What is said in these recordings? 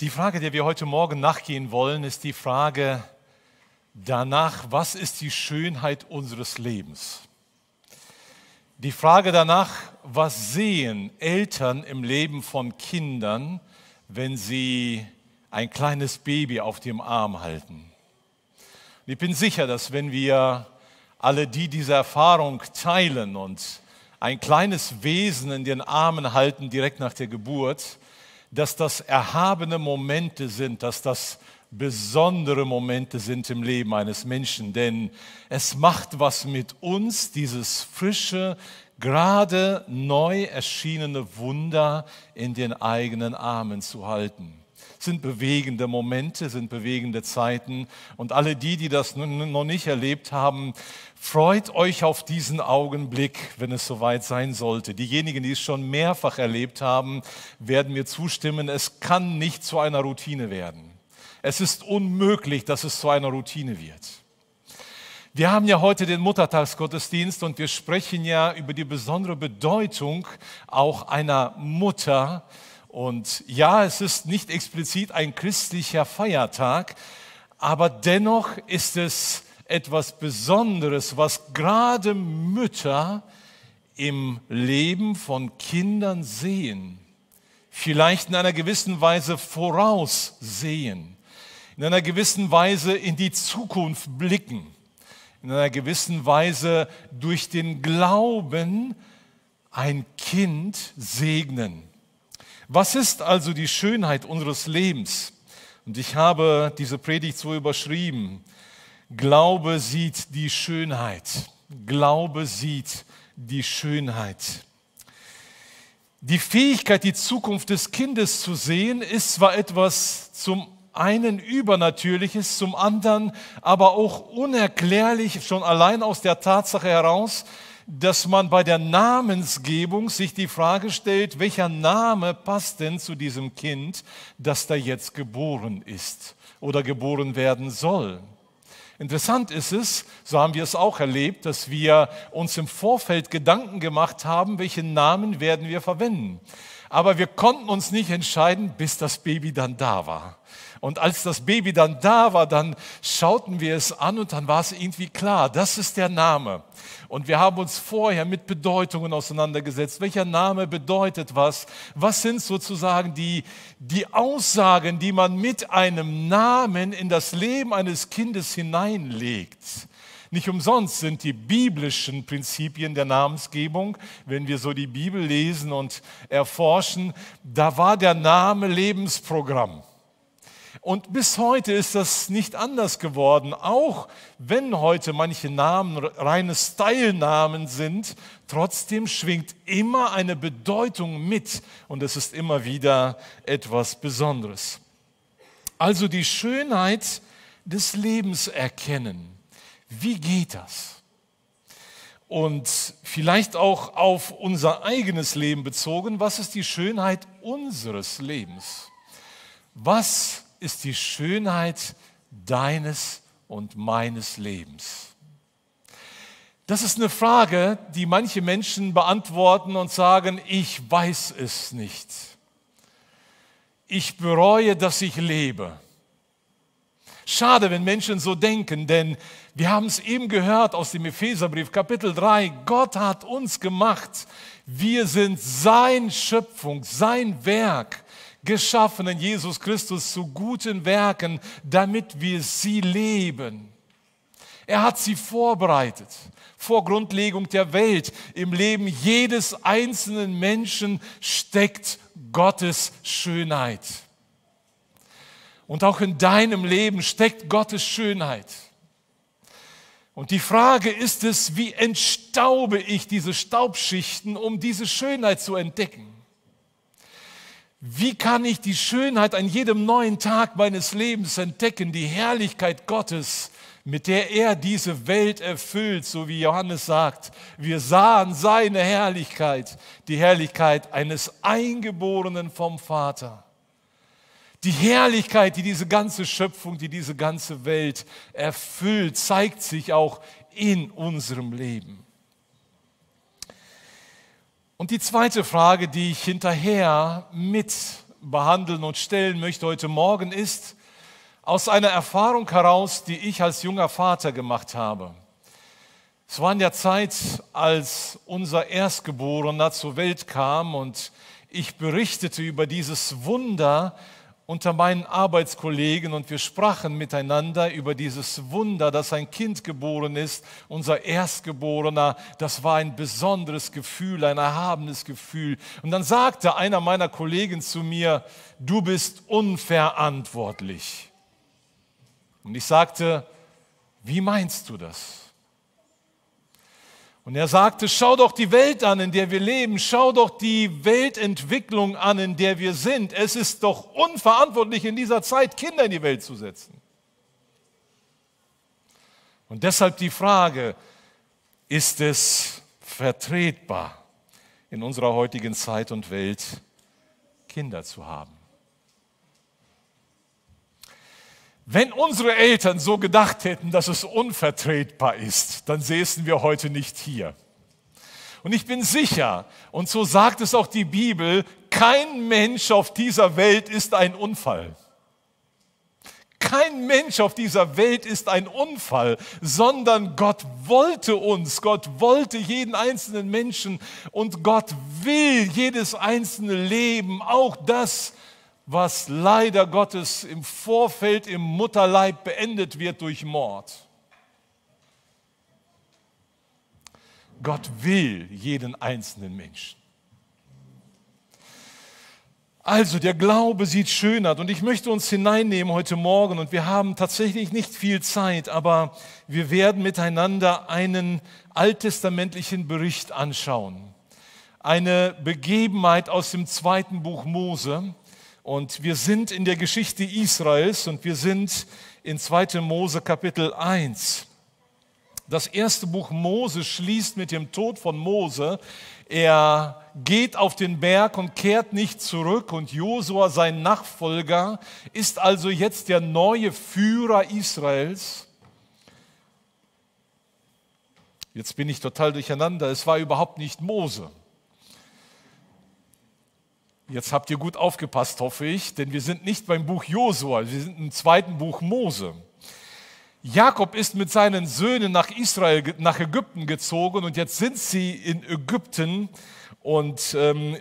Die Frage, der wir heute Morgen nachgehen wollen, ist die Frage danach, was ist die Schönheit unseres Lebens? Die Frage danach, was sehen Eltern im Leben von Kindern, wenn sie ein kleines Baby auf dem Arm halten? ich bin sicher, dass wenn wir alle, die diese Erfahrung teilen und ein kleines Wesen in den Armen halten direkt nach der Geburt, dass das erhabene Momente sind, dass das besondere Momente sind im Leben eines Menschen, denn es macht was mit uns, dieses frische, gerade neu erschienene Wunder in den eigenen Armen zu halten. Sind bewegende Momente, sind bewegende Zeiten. Und alle die, die das noch nicht erlebt haben, Freut euch auf diesen Augenblick, wenn es soweit sein sollte. Diejenigen, die es schon mehrfach erlebt haben, werden mir zustimmen, es kann nicht zu einer Routine werden. Es ist unmöglich, dass es zu einer Routine wird. Wir haben ja heute den Muttertagsgottesdienst und wir sprechen ja über die besondere Bedeutung auch einer Mutter. Und ja, es ist nicht explizit ein christlicher Feiertag, aber dennoch ist es etwas Besonderes, was gerade Mütter im Leben von Kindern sehen, vielleicht in einer gewissen Weise voraussehen, in einer gewissen Weise in die Zukunft blicken, in einer gewissen Weise durch den Glauben ein Kind segnen. Was ist also die Schönheit unseres Lebens? Und ich habe diese Predigt so überschrieben, Glaube sieht die Schönheit. Glaube sieht die Schönheit. Die Fähigkeit, die Zukunft des Kindes zu sehen, ist zwar etwas zum einen Übernatürliches, zum anderen aber auch unerklärlich, schon allein aus der Tatsache heraus, dass man bei der Namensgebung sich die Frage stellt, welcher Name passt denn zu diesem Kind, das da jetzt geboren ist oder geboren werden soll. Interessant ist es, so haben wir es auch erlebt, dass wir uns im Vorfeld Gedanken gemacht haben, welchen Namen werden wir verwenden. Aber wir konnten uns nicht entscheiden, bis das Baby dann da war. Und als das Baby dann da war, dann schauten wir es an und dann war es irgendwie klar, das ist der Name. Und wir haben uns vorher mit Bedeutungen auseinandergesetzt. Welcher Name bedeutet was? Was sind sozusagen die, die Aussagen, die man mit einem Namen in das Leben eines Kindes hineinlegt? Nicht umsonst sind die biblischen Prinzipien der Namensgebung, wenn wir so die Bibel lesen und erforschen, da war der Name Lebensprogramm. Und bis heute ist das nicht anders geworden. Auch wenn heute manche Namen reine Style-Namen sind, trotzdem schwingt immer eine Bedeutung mit und es ist immer wieder etwas Besonderes. Also die Schönheit des Lebens erkennen. Wie geht das? Und vielleicht auch auf unser eigenes Leben bezogen, was ist die Schönheit unseres Lebens? Was ist die Schönheit deines und meines Lebens? Das ist eine Frage, die manche Menschen beantworten und sagen, ich weiß es nicht. Ich bereue, dass ich lebe. Schade, wenn Menschen so denken, denn wir haben es eben gehört aus dem Epheserbrief Kapitel 3. Gott hat uns gemacht. Wir sind sein Schöpfung, sein Werk geschaffen in Jesus Christus zu guten Werken, damit wir sie leben. Er hat sie vorbereitet vor Grundlegung der Welt. Im Leben jedes einzelnen Menschen steckt Gottes Schönheit. Und auch in deinem Leben steckt Gottes Schönheit. Und die Frage ist es, wie entstaube ich diese Staubschichten, um diese Schönheit zu entdecken? Wie kann ich die Schönheit an jedem neuen Tag meines Lebens entdecken, die Herrlichkeit Gottes, mit der er diese Welt erfüllt, so wie Johannes sagt. Wir sahen seine Herrlichkeit, die Herrlichkeit eines Eingeborenen vom Vater. Die Herrlichkeit, die diese ganze Schöpfung, die diese ganze Welt erfüllt, zeigt sich auch in unserem Leben. Und die zweite Frage, die ich hinterher mit behandeln und stellen möchte heute Morgen, ist aus einer Erfahrung heraus, die ich als junger Vater gemacht habe. Es war in der Zeit, als unser Erstgeborener zur Welt kam und ich berichtete über dieses Wunder unter meinen Arbeitskollegen und wir sprachen miteinander über dieses Wunder, dass ein Kind geboren ist, unser Erstgeborener. Das war ein besonderes Gefühl, ein erhabenes Gefühl. Und dann sagte einer meiner Kollegen zu mir, du bist unverantwortlich. Und ich sagte, wie meinst du das? Und er sagte, schau doch die Welt an, in der wir leben, schau doch die Weltentwicklung an, in der wir sind. Es ist doch unverantwortlich in dieser Zeit, Kinder in die Welt zu setzen. Und deshalb die Frage, ist es vertretbar in unserer heutigen Zeit und Welt, Kinder zu haben? Wenn unsere Eltern so gedacht hätten, dass es unvertretbar ist, dann säßen wir heute nicht hier. Und ich bin sicher, und so sagt es auch die Bibel, kein Mensch auf dieser Welt ist ein Unfall. Kein Mensch auf dieser Welt ist ein Unfall, sondern Gott wollte uns, Gott wollte jeden einzelnen Menschen und Gott will jedes einzelne Leben, auch das, was leider Gottes im Vorfeld im Mutterleib beendet wird durch Mord. Gott will jeden einzelnen Menschen. Also der Glaube sieht schön aus und ich möchte uns hineinnehmen heute Morgen und wir haben tatsächlich nicht viel Zeit, aber wir werden miteinander einen alttestamentlichen Bericht anschauen. Eine Begebenheit aus dem zweiten Buch Mose, und wir sind in der Geschichte Israels und wir sind in 2. Mose Kapitel 1. Das erste Buch Mose schließt mit dem Tod von Mose. Er geht auf den Berg und kehrt nicht zurück und Josua, sein Nachfolger, ist also jetzt der neue Führer Israels. Jetzt bin ich total durcheinander. Es war überhaupt nicht Mose. Jetzt habt ihr gut aufgepasst, hoffe ich, denn wir sind nicht beim Buch Josua, wir sind im zweiten Buch Mose. Jakob ist mit seinen Söhnen nach Israel, nach Ägypten gezogen und jetzt sind sie in Ägypten und ähm,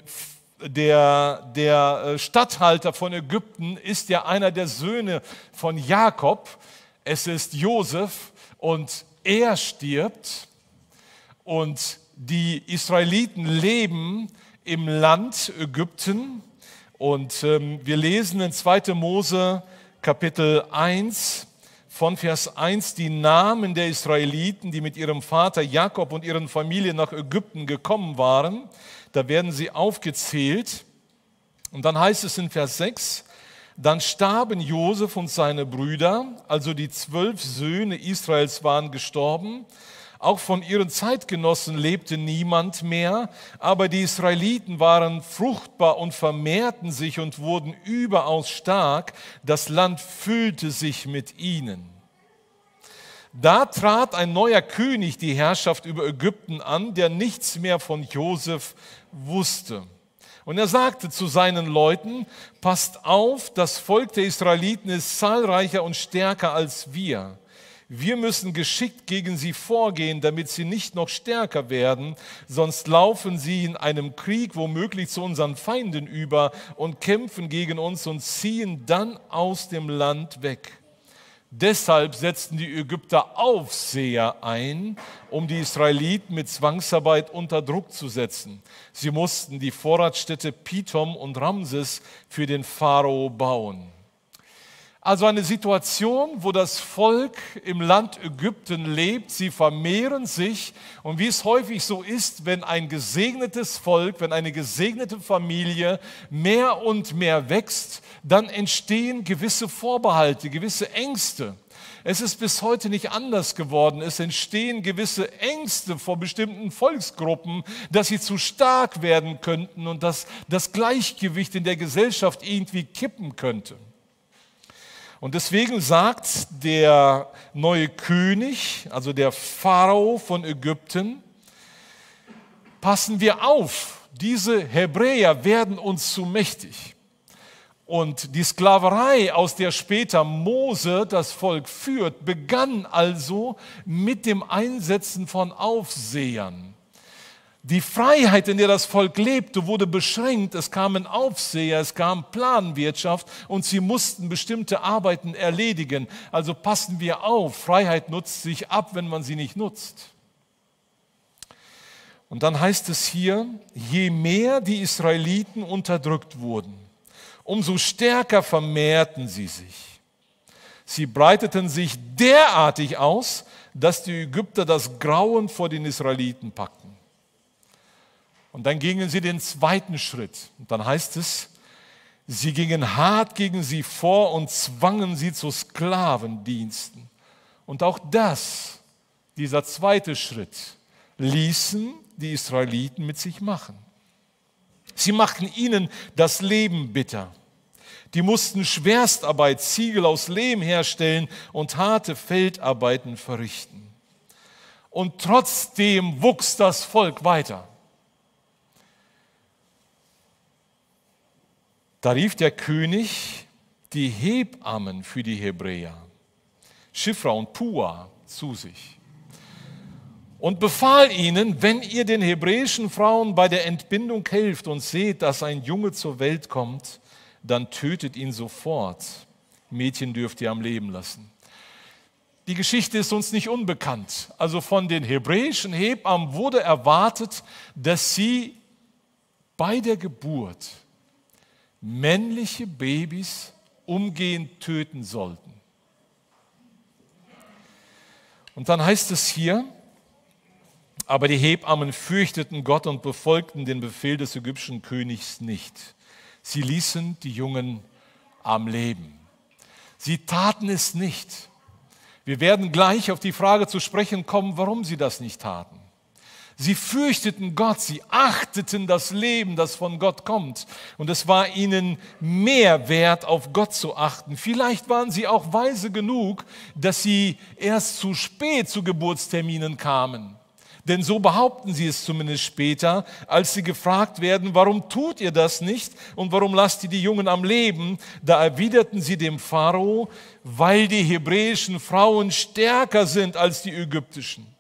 der, der äh, Statthalter von Ägypten ist ja einer der Söhne von Jakob. Es ist Josef und er stirbt und die Israeliten leben im Land Ägypten. Und ähm, wir lesen in 2. Mose Kapitel 1 von Vers 1 die Namen der Israeliten, die mit ihrem Vater Jakob und ihren Familien nach Ägypten gekommen waren. Da werden sie aufgezählt. Und dann heißt es in Vers 6, dann starben Josef und seine Brüder, also die zwölf Söhne Israels waren gestorben. Auch von ihren Zeitgenossen lebte niemand mehr, aber die Israeliten waren fruchtbar und vermehrten sich und wurden überaus stark. Das Land füllte sich mit ihnen. Da trat ein neuer König die Herrschaft über Ägypten an, der nichts mehr von Josef wusste. Und er sagte zu seinen Leuten, passt auf, das Volk der Israeliten ist zahlreicher und stärker als wir. Wir müssen geschickt gegen sie vorgehen, damit sie nicht noch stärker werden, sonst laufen sie in einem Krieg womöglich zu unseren Feinden über und kämpfen gegen uns und ziehen dann aus dem Land weg. Deshalb setzten die Ägypter Aufseher ein, um die Israeliten mit Zwangsarbeit unter Druck zu setzen. Sie mussten die Vorratsstädte Pithom und Ramses für den Pharao bauen. Also eine Situation, wo das Volk im Land Ägypten lebt, sie vermehren sich und wie es häufig so ist, wenn ein gesegnetes Volk, wenn eine gesegnete Familie mehr und mehr wächst, dann entstehen gewisse Vorbehalte, gewisse Ängste. Es ist bis heute nicht anders geworden. Es entstehen gewisse Ängste vor bestimmten Volksgruppen, dass sie zu stark werden könnten und dass das Gleichgewicht in der Gesellschaft irgendwie kippen könnte. Und deswegen sagt der neue König, also der Pharao von Ägypten, passen wir auf, diese Hebräer werden uns zu mächtig. Und die Sklaverei, aus der später Mose das Volk führt, begann also mit dem Einsetzen von Aufsehern. Die Freiheit, in der das Volk lebte, wurde beschränkt. Es kamen Aufseher, es kam Planwirtschaft und sie mussten bestimmte Arbeiten erledigen. Also passen wir auf, Freiheit nutzt sich ab, wenn man sie nicht nutzt. Und dann heißt es hier, je mehr die Israeliten unterdrückt wurden, umso stärker vermehrten sie sich. Sie breiteten sich derartig aus, dass die Ägypter das Grauen vor den Israeliten packten. Und dann gingen sie den zweiten Schritt. Und dann heißt es, sie gingen hart gegen sie vor und zwangen sie zu Sklavendiensten. Und auch das, dieser zweite Schritt, ließen die Israeliten mit sich machen. Sie machten ihnen das Leben bitter. Die mussten Schwerstarbeit, Ziegel aus Lehm herstellen und harte Feldarbeiten verrichten. Und trotzdem wuchs das Volk weiter. Da rief der König die Hebammen für die Hebräer, Schifra und Pua, zu sich und befahl ihnen, wenn ihr den hebräischen Frauen bei der Entbindung helft und seht, dass ein Junge zur Welt kommt, dann tötet ihn sofort. Mädchen dürft ihr am Leben lassen. Die Geschichte ist uns nicht unbekannt. Also von den hebräischen Hebammen wurde erwartet, dass sie bei der Geburt männliche Babys umgehend töten sollten. Und dann heißt es hier, aber die Hebammen fürchteten Gott und befolgten den Befehl des ägyptischen Königs nicht. Sie ließen die Jungen am Leben. Sie taten es nicht. Wir werden gleich auf die Frage zu sprechen kommen, warum sie das nicht taten. Sie fürchteten Gott, sie achteten das Leben, das von Gott kommt. Und es war ihnen mehr wert, auf Gott zu achten. Vielleicht waren sie auch weise genug, dass sie erst zu spät zu Geburtsterminen kamen. Denn so behaupten sie es zumindest später, als sie gefragt werden, warum tut ihr das nicht und warum lasst ihr die Jungen am Leben? Da erwiderten sie dem Pharao, weil die hebräischen Frauen stärker sind als die ägyptischen.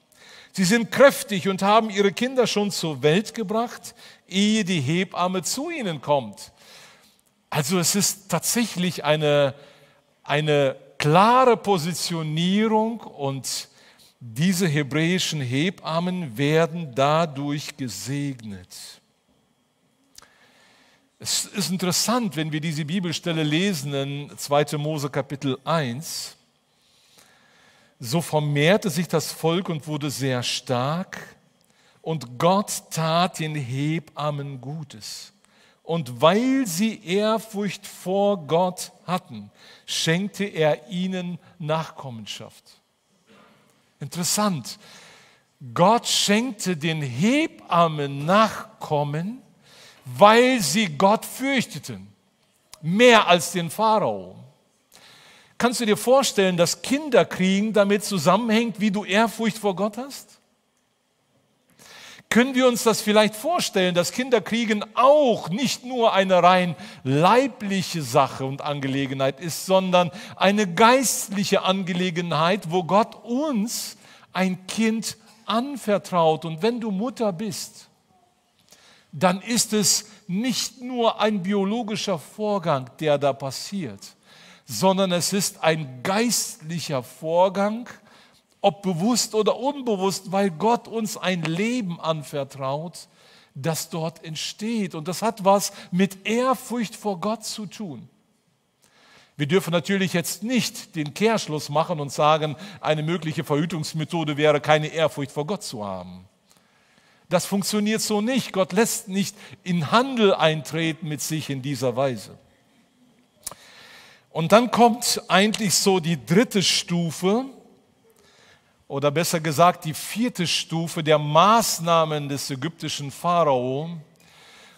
Sie sind kräftig und haben ihre Kinder schon zur Welt gebracht, ehe die Hebamme zu ihnen kommt. Also es ist tatsächlich eine, eine klare Positionierung und diese hebräischen Hebammen werden dadurch gesegnet. Es ist interessant, wenn wir diese Bibelstelle lesen in 2. Mose Kapitel 1. So vermehrte sich das Volk und wurde sehr stark, und Gott tat den Hebammen Gutes. Und weil sie Ehrfurcht vor Gott hatten, schenkte er ihnen Nachkommenschaft. Interessant. Gott schenkte den Hebammen Nachkommen, weil sie Gott fürchteten. Mehr als den Pharao. Kannst du dir vorstellen, dass Kinderkriegen damit zusammenhängt, wie du Ehrfurcht vor Gott hast? Können wir uns das vielleicht vorstellen, dass Kinderkriegen auch nicht nur eine rein leibliche Sache und Angelegenheit ist, sondern eine geistliche Angelegenheit, wo Gott uns ein Kind anvertraut. Und wenn du Mutter bist, dann ist es nicht nur ein biologischer Vorgang, der da passiert, sondern es ist ein geistlicher Vorgang, ob bewusst oder unbewusst, weil Gott uns ein Leben anvertraut, das dort entsteht. Und das hat was mit Ehrfurcht vor Gott zu tun. Wir dürfen natürlich jetzt nicht den Kehrschluss machen und sagen, eine mögliche Verhütungsmethode wäre, keine Ehrfurcht vor Gott zu haben. Das funktioniert so nicht. Gott lässt nicht in Handel eintreten mit sich in dieser Weise. Und dann kommt eigentlich so die dritte Stufe, oder besser gesagt die vierte Stufe der Maßnahmen des ägyptischen Pharao.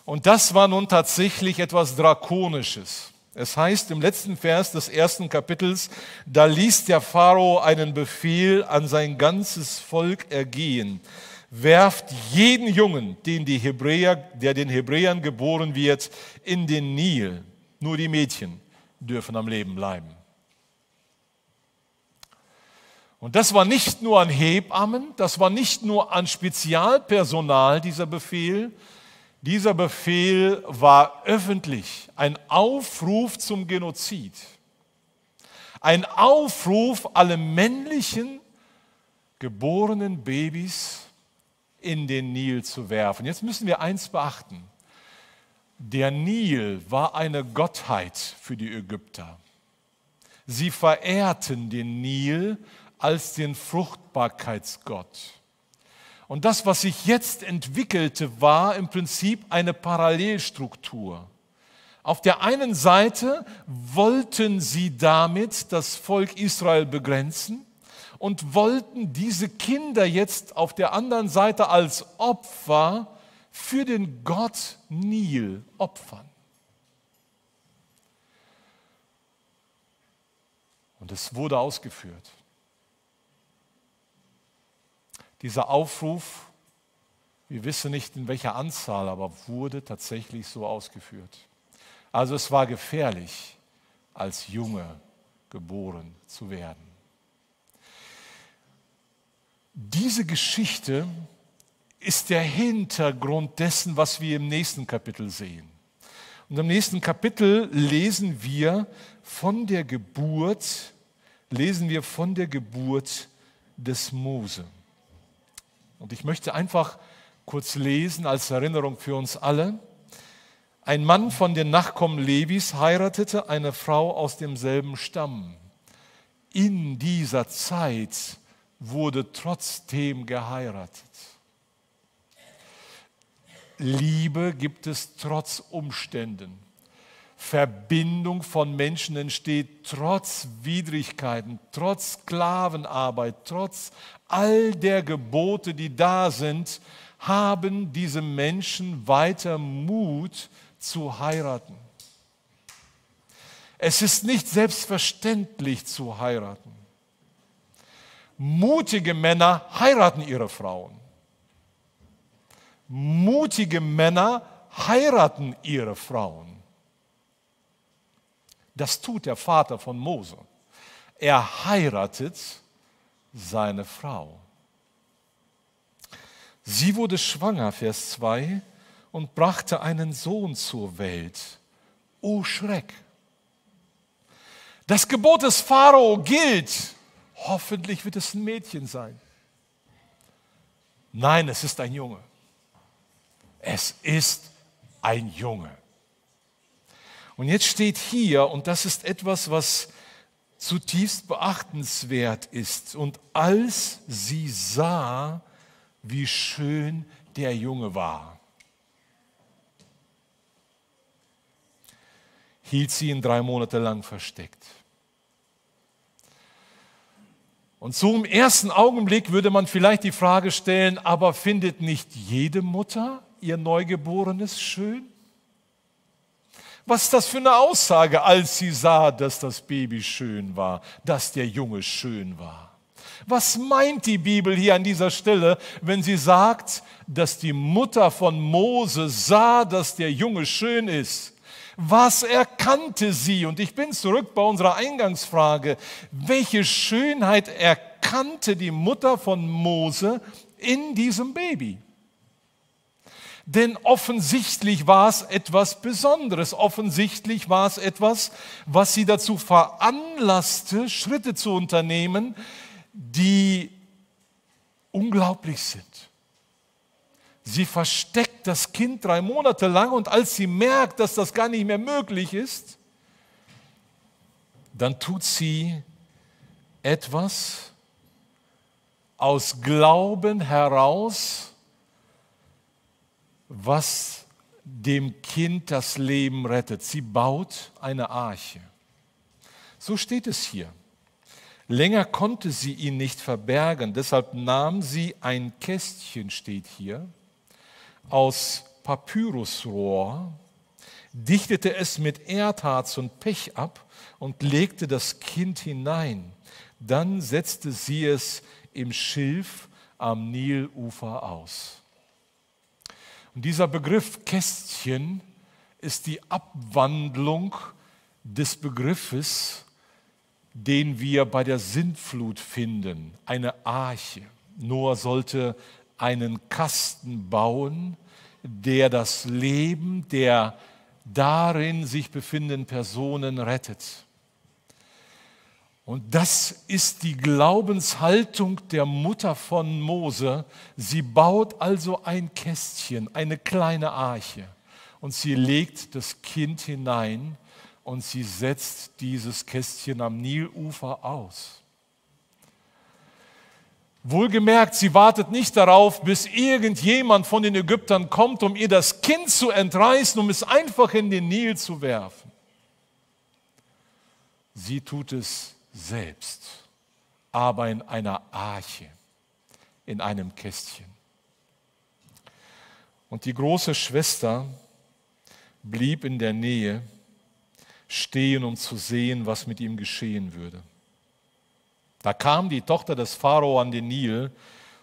Und das war nun tatsächlich etwas Drakonisches. Es heißt im letzten Vers des ersten Kapitels, da ließ der Pharao einen Befehl an sein ganzes Volk ergehen. Werft jeden Jungen, den die Hebräer, der den Hebräern geboren wird, in den Nil. Nur die Mädchen dürfen am Leben bleiben. Und das war nicht nur an Hebammen, das war nicht nur an Spezialpersonal dieser Befehl, dieser Befehl war öffentlich, ein Aufruf zum Genozid, ein Aufruf, alle männlichen geborenen Babys in den Nil zu werfen. Jetzt müssen wir eins beachten. Der Nil war eine Gottheit für die Ägypter. Sie verehrten den Nil als den Fruchtbarkeitsgott. Und das, was sich jetzt entwickelte, war im Prinzip eine Parallelstruktur. Auf der einen Seite wollten sie damit das Volk Israel begrenzen und wollten diese Kinder jetzt auf der anderen Seite als Opfer für den Gott Nil opfern. Und es wurde ausgeführt. Dieser Aufruf, wir wissen nicht in welcher Anzahl, aber wurde tatsächlich so ausgeführt. Also es war gefährlich, als Junge geboren zu werden. Diese Geschichte ist der Hintergrund dessen, was wir im nächsten Kapitel sehen. Und im nächsten Kapitel lesen wir von der Geburt, lesen wir von der Geburt des Mose. Und ich möchte einfach kurz lesen als Erinnerung für uns alle. Ein Mann von den Nachkommen Levis heiratete eine Frau aus demselben Stamm. In dieser Zeit wurde trotzdem geheiratet. Liebe gibt es trotz Umständen. Verbindung von Menschen entsteht trotz Widrigkeiten, trotz Sklavenarbeit, trotz all der Gebote, die da sind, haben diese Menschen weiter Mut zu heiraten. Es ist nicht selbstverständlich zu heiraten. Mutige Männer heiraten ihre Frauen. Mutige Männer heiraten ihre Frauen. Das tut der Vater von Mose. Er heiratet seine Frau. Sie wurde schwanger, Vers 2, und brachte einen Sohn zur Welt. O Schreck! Das Gebot des Pharao gilt. Hoffentlich wird es ein Mädchen sein. Nein, es ist ein Junge. Es ist ein Junge. Und jetzt steht hier, und das ist etwas, was zutiefst beachtenswert ist. Und als sie sah, wie schön der Junge war, hielt sie ihn drei Monate lang versteckt. Und so im ersten Augenblick würde man vielleicht die Frage stellen, aber findet nicht jede Mutter ihr Neugeborenes schön? Was ist das für eine Aussage, als sie sah, dass das Baby schön war, dass der Junge schön war? Was meint die Bibel hier an dieser Stelle, wenn sie sagt, dass die Mutter von Mose sah, dass der Junge schön ist? Was erkannte sie? Und ich bin zurück bei unserer Eingangsfrage. Welche Schönheit erkannte die Mutter von Mose in diesem Baby? Denn offensichtlich war es etwas Besonderes. Offensichtlich war es etwas, was sie dazu veranlasste, Schritte zu unternehmen, die unglaublich sind. Sie versteckt das Kind drei Monate lang und als sie merkt, dass das gar nicht mehr möglich ist, dann tut sie etwas aus Glauben heraus, was dem Kind das Leben rettet. Sie baut eine Arche. So steht es hier. Länger konnte sie ihn nicht verbergen, deshalb nahm sie ein Kästchen, steht hier, aus Papyrusrohr, dichtete es mit Erdharz und Pech ab und legte das Kind hinein. Dann setzte sie es im Schilf am Nilufer aus. Und dieser Begriff Kästchen ist die Abwandlung des Begriffes, den wir bei der Sintflut finden, eine Arche. Noah sollte einen Kasten bauen, der das Leben der darin sich befindenden Personen rettet. Und das ist die Glaubenshaltung der Mutter von Mose. Sie baut also ein Kästchen, eine kleine Arche, und sie legt das Kind hinein und sie setzt dieses Kästchen am Nilufer aus. Wohlgemerkt, sie wartet nicht darauf, bis irgendjemand von den Ägyptern kommt, um ihr das Kind zu entreißen, um es einfach in den Nil zu werfen. Sie tut es selbst, aber in einer Arche, in einem Kästchen. Und die große Schwester blieb in der Nähe stehen, um zu sehen, was mit ihm geschehen würde. Da kam die Tochter des Pharao an den Nil,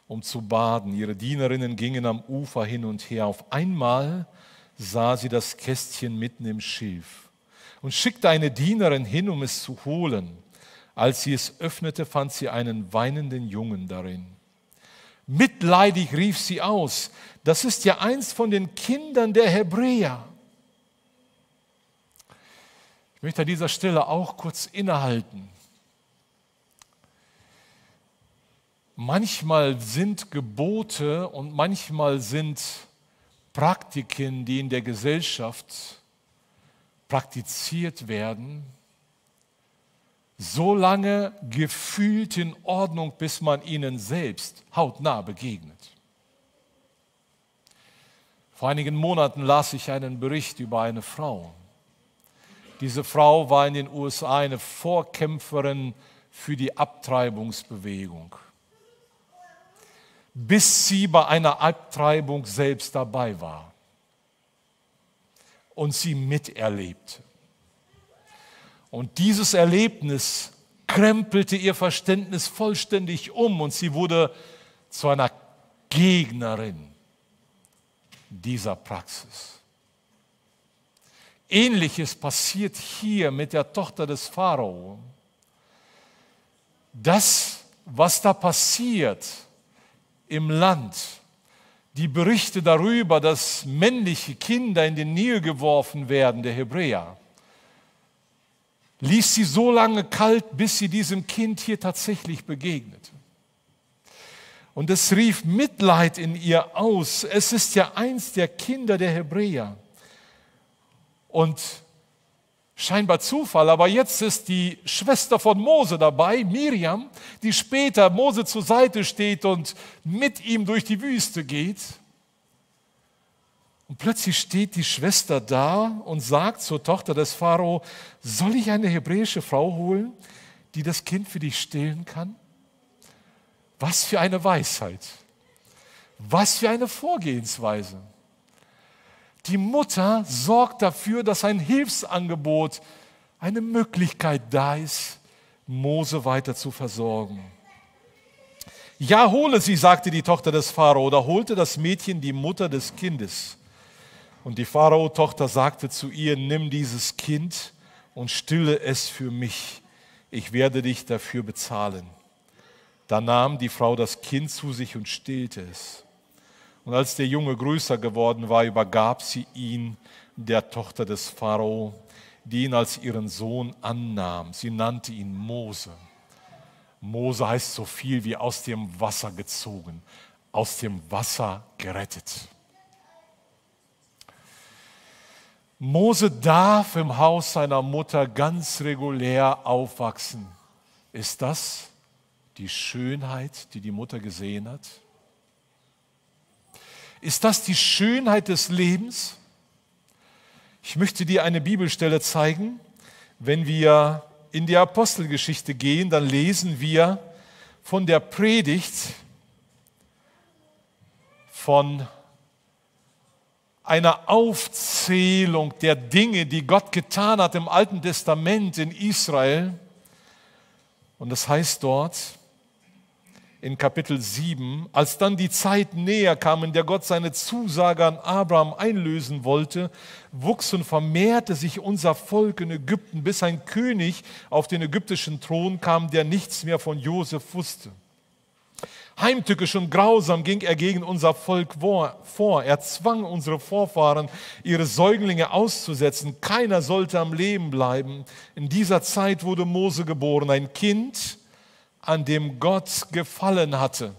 um zu baden. Ihre Dienerinnen gingen am Ufer hin und her. Auf einmal sah sie das Kästchen mitten im Schilf und schickte eine Dienerin hin, um es zu holen. Als sie es öffnete, fand sie einen weinenden Jungen darin. Mitleidig rief sie aus, das ist ja eins von den Kindern der Hebräer möchte an dieser Stelle auch kurz innehalten. Manchmal sind Gebote und manchmal sind Praktiken, die in der Gesellschaft praktiziert werden, so lange gefühlt in Ordnung, bis man ihnen selbst hautnah begegnet. Vor einigen Monaten las ich einen Bericht über eine Frau, diese Frau war in den USA eine Vorkämpferin für die Abtreibungsbewegung, bis sie bei einer Abtreibung selbst dabei war und sie miterlebte. Und dieses Erlebnis krempelte ihr Verständnis vollständig um und sie wurde zu einer Gegnerin dieser Praxis. Ähnliches passiert hier mit der Tochter des Pharao. Das, was da passiert im Land, die Berichte darüber, dass männliche Kinder in den Nil geworfen werden, der Hebräer, ließ sie so lange kalt, bis sie diesem Kind hier tatsächlich begegnete. Und es rief Mitleid in ihr aus. Es ist ja eins der Kinder der Hebräer. Und scheinbar Zufall, aber jetzt ist die Schwester von Mose dabei, Miriam, die später Mose zur Seite steht und mit ihm durch die Wüste geht. Und plötzlich steht die Schwester da und sagt zur Tochter des Pharao, soll ich eine hebräische Frau holen, die das Kind für dich stillen kann? Was für eine Weisheit. Was für eine Vorgehensweise. Die Mutter sorgt dafür, dass ein Hilfsangebot, eine Möglichkeit da ist, Mose weiter zu versorgen. Ja, hole sie, sagte die Tochter des Pharao, da holte das Mädchen die Mutter des Kindes. Und die Pharao-Tochter sagte zu ihr, nimm dieses Kind und stille es für mich. Ich werde dich dafür bezahlen. Da nahm die Frau das Kind zu sich und stillte es. Und als der Junge größer geworden war, übergab sie ihn der Tochter des Pharao, die ihn als ihren Sohn annahm. Sie nannte ihn Mose. Mose heißt so viel wie aus dem Wasser gezogen, aus dem Wasser gerettet. Mose darf im Haus seiner Mutter ganz regulär aufwachsen. Ist das die Schönheit, die die Mutter gesehen hat? Ist das die Schönheit des Lebens? Ich möchte dir eine Bibelstelle zeigen. Wenn wir in die Apostelgeschichte gehen, dann lesen wir von der Predigt von einer Aufzählung der Dinge, die Gott getan hat im Alten Testament in Israel. Und das heißt dort, in Kapitel 7, als dann die Zeit näher kam, in der Gott seine Zusage an Abraham einlösen wollte, wuchs und vermehrte sich unser Volk in Ägypten, bis ein König auf den ägyptischen Thron kam, der nichts mehr von Josef wusste. Heimtückisch und grausam ging er gegen unser Volk vor. Er zwang unsere Vorfahren, ihre Säuglinge auszusetzen. Keiner sollte am Leben bleiben. In dieser Zeit wurde Mose geboren, ein Kind, an dem Gott gefallen hatte.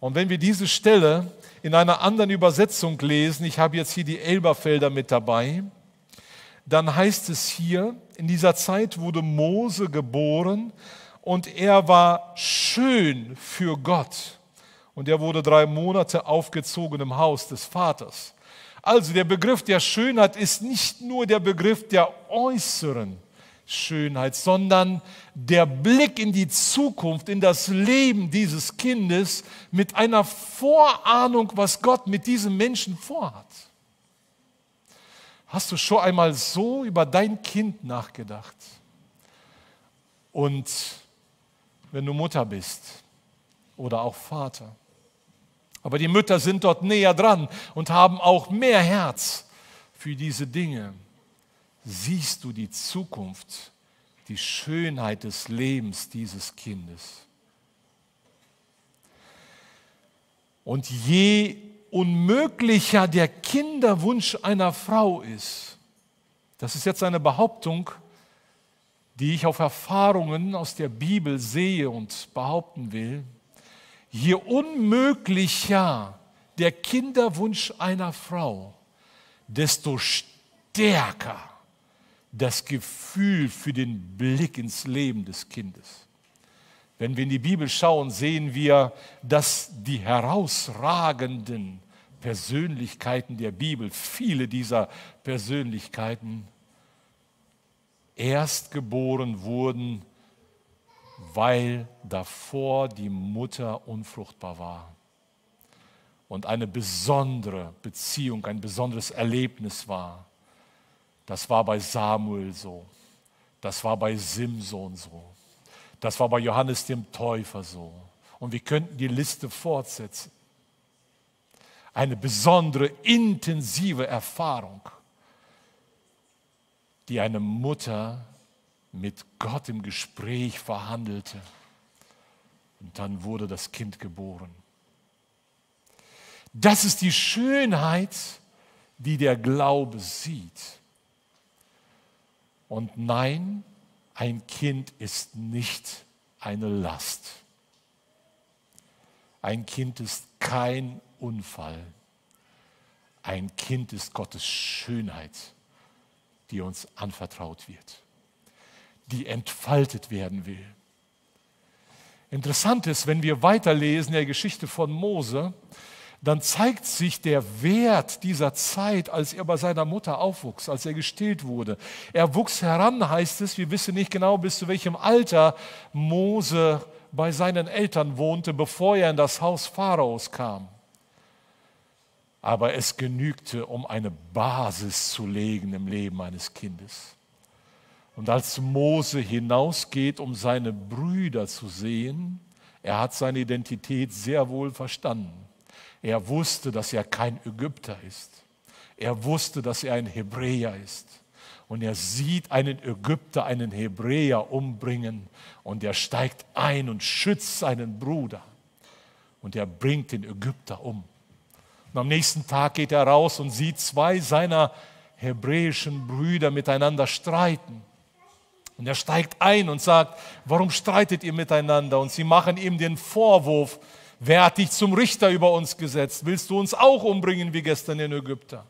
Und wenn wir diese Stelle in einer anderen Übersetzung lesen, ich habe jetzt hier die Elberfelder mit dabei, dann heißt es hier, in dieser Zeit wurde Mose geboren und er war schön für Gott. Und er wurde drei Monate aufgezogen im Haus des Vaters. Also der Begriff der Schönheit ist nicht nur der Begriff der äußeren Schönheit, sondern der Blick in die Zukunft, in das Leben dieses Kindes mit einer Vorahnung, was Gott mit diesem Menschen vorhat. Hast du schon einmal so über dein Kind nachgedacht? Und wenn du Mutter bist oder auch Vater. Aber die Mütter sind dort näher dran und haben auch mehr Herz für diese Dinge. Siehst du die Zukunft, die Schönheit des Lebens dieses Kindes? Und je unmöglicher der Kinderwunsch einer Frau ist, das ist jetzt eine Behauptung, die ich auf Erfahrungen aus der Bibel sehe und behaupten will, je unmöglicher der Kinderwunsch einer Frau, desto stärker das Gefühl für den Blick ins Leben des Kindes. Wenn wir in die Bibel schauen, sehen wir, dass die herausragenden Persönlichkeiten der Bibel, viele dieser Persönlichkeiten erst geboren wurden, weil davor die Mutter unfruchtbar war. Und eine besondere Beziehung, ein besonderes Erlebnis war. Das war bei Samuel so. Das war bei Simson so. Das war bei Johannes dem Täufer so. Und wir könnten die Liste fortsetzen. Eine besondere, intensive Erfahrung die eine Mutter mit Gott im Gespräch verhandelte. Und dann wurde das Kind geboren. Das ist die Schönheit, die der Glaube sieht. Und nein, ein Kind ist nicht eine Last. Ein Kind ist kein Unfall. Ein Kind ist Gottes Schönheit die uns anvertraut wird, die entfaltet werden will. Interessant ist, wenn wir weiterlesen der Geschichte von Mose, dann zeigt sich der Wert dieser Zeit, als er bei seiner Mutter aufwuchs, als er gestillt wurde. Er wuchs heran, heißt es, wir wissen nicht genau, bis zu welchem Alter Mose bei seinen Eltern wohnte, bevor er in das Haus Pharaos kam aber es genügte, um eine Basis zu legen im Leben eines Kindes. Und als Mose hinausgeht, um seine Brüder zu sehen, er hat seine Identität sehr wohl verstanden. Er wusste, dass er kein Ägypter ist. Er wusste, dass er ein Hebräer ist. Und er sieht einen Ägypter, einen Hebräer umbringen. Und er steigt ein und schützt seinen Bruder. Und er bringt den Ägypter um. Und am nächsten Tag geht er raus und sieht zwei seiner hebräischen Brüder miteinander streiten. Und er steigt ein und sagt, warum streitet ihr miteinander? Und sie machen ihm den Vorwurf, wer hat dich zum Richter über uns gesetzt? Willst du uns auch umbringen wie gestern in Ägypter?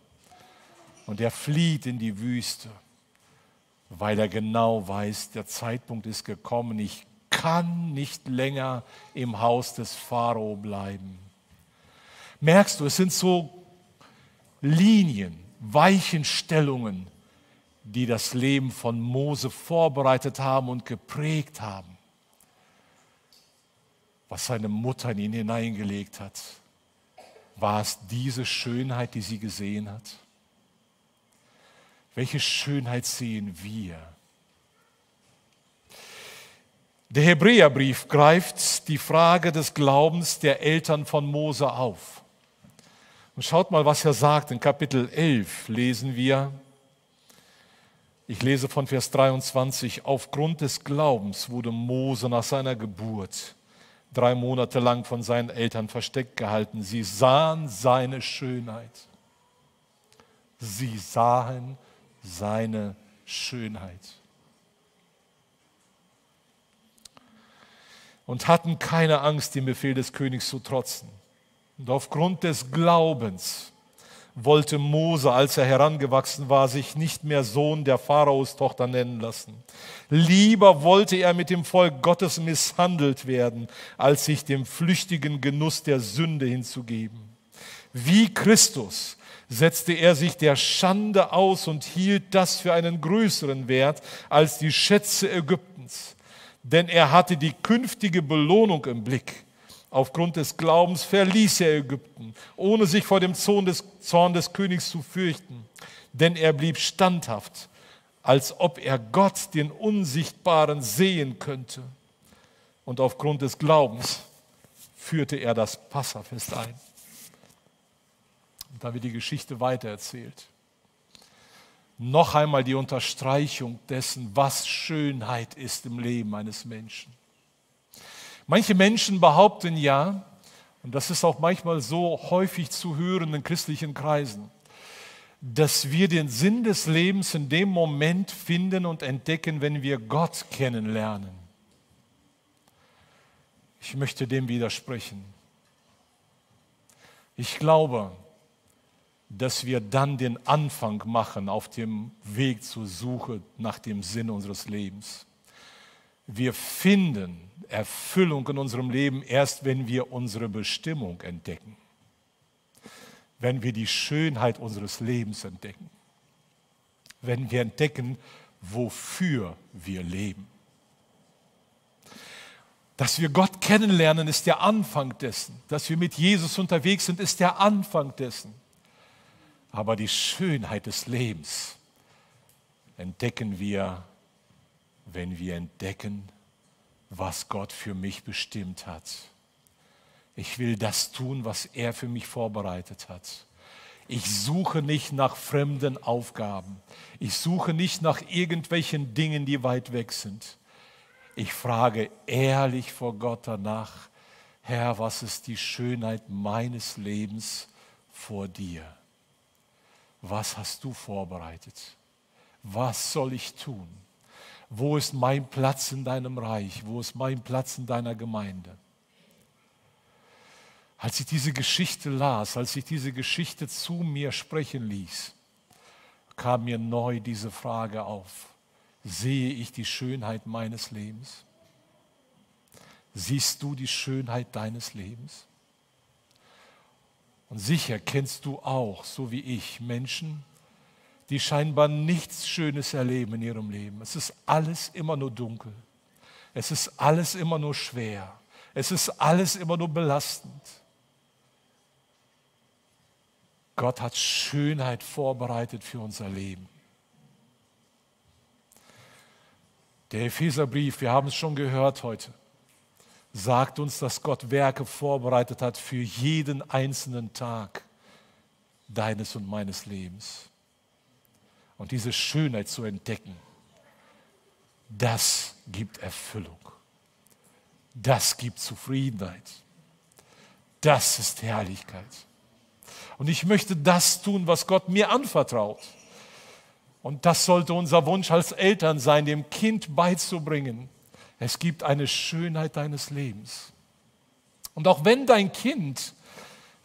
Und er flieht in die Wüste, weil er genau weiß, der Zeitpunkt ist gekommen, ich kann nicht länger im Haus des Pharao bleiben merkst du, es sind so Linien, Weichenstellungen, die das Leben von Mose vorbereitet haben und geprägt haben, was seine Mutter in ihn hineingelegt hat. War es diese Schönheit, die sie gesehen hat? Welche Schönheit sehen wir? Der Hebräerbrief greift die Frage des Glaubens der Eltern von Mose auf. Und schaut mal, was er sagt. In Kapitel 11 lesen wir, ich lese von Vers 23, aufgrund des Glaubens wurde Mose nach seiner Geburt drei Monate lang von seinen Eltern versteckt gehalten. Sie sahen seine Schönheit. Sie sahen seine Schönheit. Und hatten keine Angst, dem Befehl des Königs zu trotzen. Und aufgrund des Glaubens wollte Mose, als er herangewachsen war, sich nicht mehr Sohn der Pharaos Tochter nennen lassen. Lieber wollte er mit dem Volk Gottes misshandelt werden, als sich dem flüchtigen Genuss der Sünde hinzugeben. Wie Christus setzte er sich der Schande aus und hielt das für einen größeren Wert als die Schätze Ägyptens. Denn er hatte die künftige Belohnung im Blick Aufgrund des Glaubens verließ er Ägypten, ohne sich vor dem Zorn des, Zorn des Königs zu fürchten, denn er blieb standhaft, als ob er Gott, den Unsichtbaren, sehen könnte. Und aufgrund des Glaubens führte er das Passafest ein. Und da wird die Geschichte weitererzählt. Noch einmal die Unterstreichung dessen, was Schönheit ist im Leben eines Menschen. Manche Menschen behaupten ja, und das ist auch manchmal so häufig zu hören in christlichen Kreisen, dass wir den Sinn des Lebens in dem Moment finden und entdecken, wenn wir Gott kennenlernen. Ich möchte dem widersprechen. Ich glaube, dass wir dann den Anfang machen auf dem Weg zur Suche nach dem Sinn unseres Lebens. Wir finden Erfüllung in unserem Leben erst, wenn wir unsere Bestimmung entdecken, wenn wir die Schönheit unseres Lebens entdecken, wenn wir entdecken, wofür wir leben. Dass wir Gott kennenlernen, ist der Anfang dessen. Dass wir mit Jesus unterwegs sind, ist der Anfang dessen. Aber die Schönheit des Lebens entdecken wir, wenn wir entdecken, was Gott für mich bestimmt hat. Ich will das tun, was er für mich vorbereitet hat. Ich suche nicht nach fremden Aufgaben. Ich suche nicht nach irgendwelchen Dingen, die weit weg sind. Ich frage ehrlich vor Gott danach, Herr, was ist die Schönheit meines Lebens vor dir? Was hast du vorbereitet? Was soll ich tun? Wo ist mein Platz in deinem Reich? Wo ist mein Platz in deiner Gemeinde? Als ich diese Geschichte las, als ich diese Geschichte zu mir sprechen ließ, kam mir neu diese Frage auf. Sehe ich die Schönheit meines Lebens? Siehst du die Schönheit deines Lebens? Und sicher kennst du auch, so wie ich, Menschen, die scheinbar nichts Schönes erleben in ihrem Leben. Es ist alles immer nur dunkel. Es ist alles immer nur schwer. Es ist alles immer nur belastend. Gott hat Schönheit vorbereitet für unser Leben. Der Epheserbrief, wir haben es schon gehört heute, sagt uns, dass Gott Werke vorbereitet hat für jeden einzelnen Tag deines und meines Lebens und diese Schönheit zu entdecken, das gibt Erfüllung. Das gibt Zufriedenheit. Das ist Herrlichkeit. Und ich möchte das tun, was Gott mir anvertraut. Und das sollte unser Wunsch als Eltern sein, dem Kind beizubringen. Es gibt eine Schönheit deines Lebens. Und auch wenn dein Kind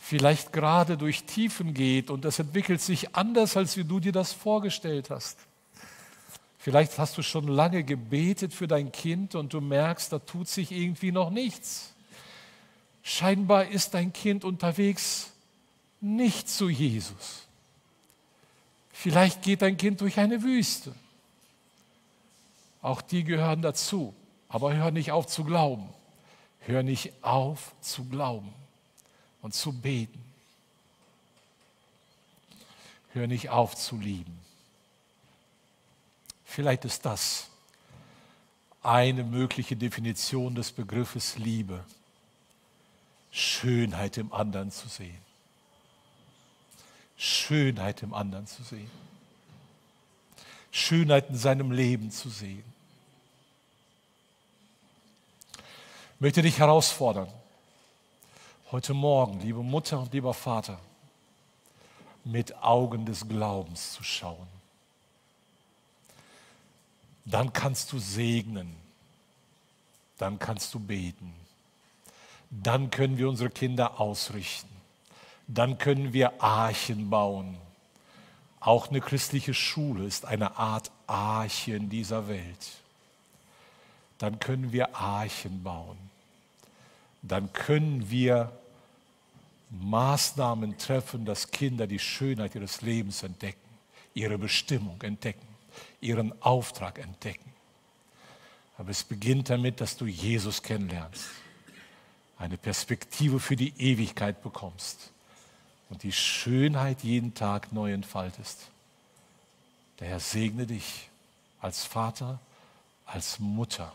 vielleicht gerade durch Tiefen geht und das entwickelt sich anders, als wie du dir das vorgestellt hast. Vielleicht hast du schon lange gebetet für dein Kind und du merkst, da tut sich irgendwie noch nichts. Scheinbar ist dein Kind unterwegs nicht zu Jesus. Vielleicht geht dein Kind durch eine Wüste. Auch die gehören dazu. Aber hör nicht auf zu glauben. Hör nicht auf zu glauben und zu beten. Hör nicht auf zu lieben. Vielleicht ist das eine mögliche Definition des Begriffes Liebe. Schönheit im anderen zu sehen. Schönheit im anderen zu sehen. Schönheit in seinem Leben zu sehen. Ich möchte dich herausfordern, heute Morgen, liebe Mutter und lieber Vater, mit Augen des Glaubens zu schauen. Dann kannst du segnen, dann kannst du beten, dann können wir unsere Kinder ausrichten, dann können wir Archen bauen. Auch eine christliche Schule ist eine Art Arche in dieser Welt. Dann können wir Archen bauen. Dann können wir Maßnahmen treffen, dass Kinder die Schönheit ihres Lebens entdecken, ihre Bestimmung entdecken, ihren Auftrag entdecken. Aber es beginnt damit, dass du Jesus kennenlernst, eine Perspektive für die Ewigkeit bekommst und die Schönheit jeden Tag neu entfaltest. Der Herr segne dich als Vater, als Mutter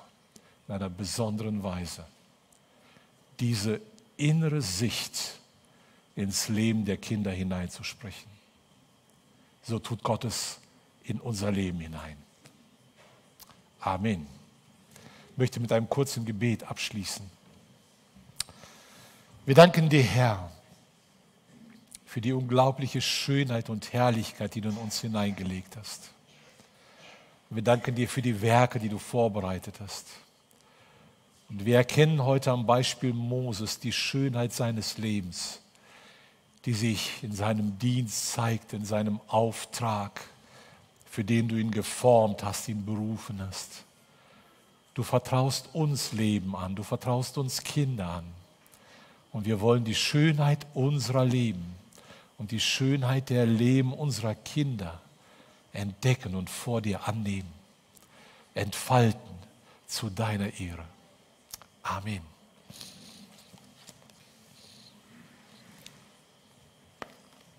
in einer besonderen Weise. Diese innere Sicht ins Leben der Kinder hineinzusprechen. So tut Gott es in unser Leben hinein. Amen. Ich möchte mit einem kurzen Gebet abschließen. Wir danken dir, Herr, für die unglaubliche Schönheit und Herrlichkeit, die du in uns hineingelegt hast. Wir danken dir für die Werke, die du vorbereitet hast. Und wir erkennen heute am Beispiel Moses die Schönheit seines Lebens die sich in seinem Dienst zeigt, in seinem Auftrag, für den du ihn geformt hast, ihn berufen hast. Du vertraust uns Leben an, du vertraust uns Kinder an. Und wir wollen die Schönheit unserer Leben und die Schönheit der Leben unserer Kinder entdecken und vor dir annehmen, entfalten zu deiner Ehre. Amen.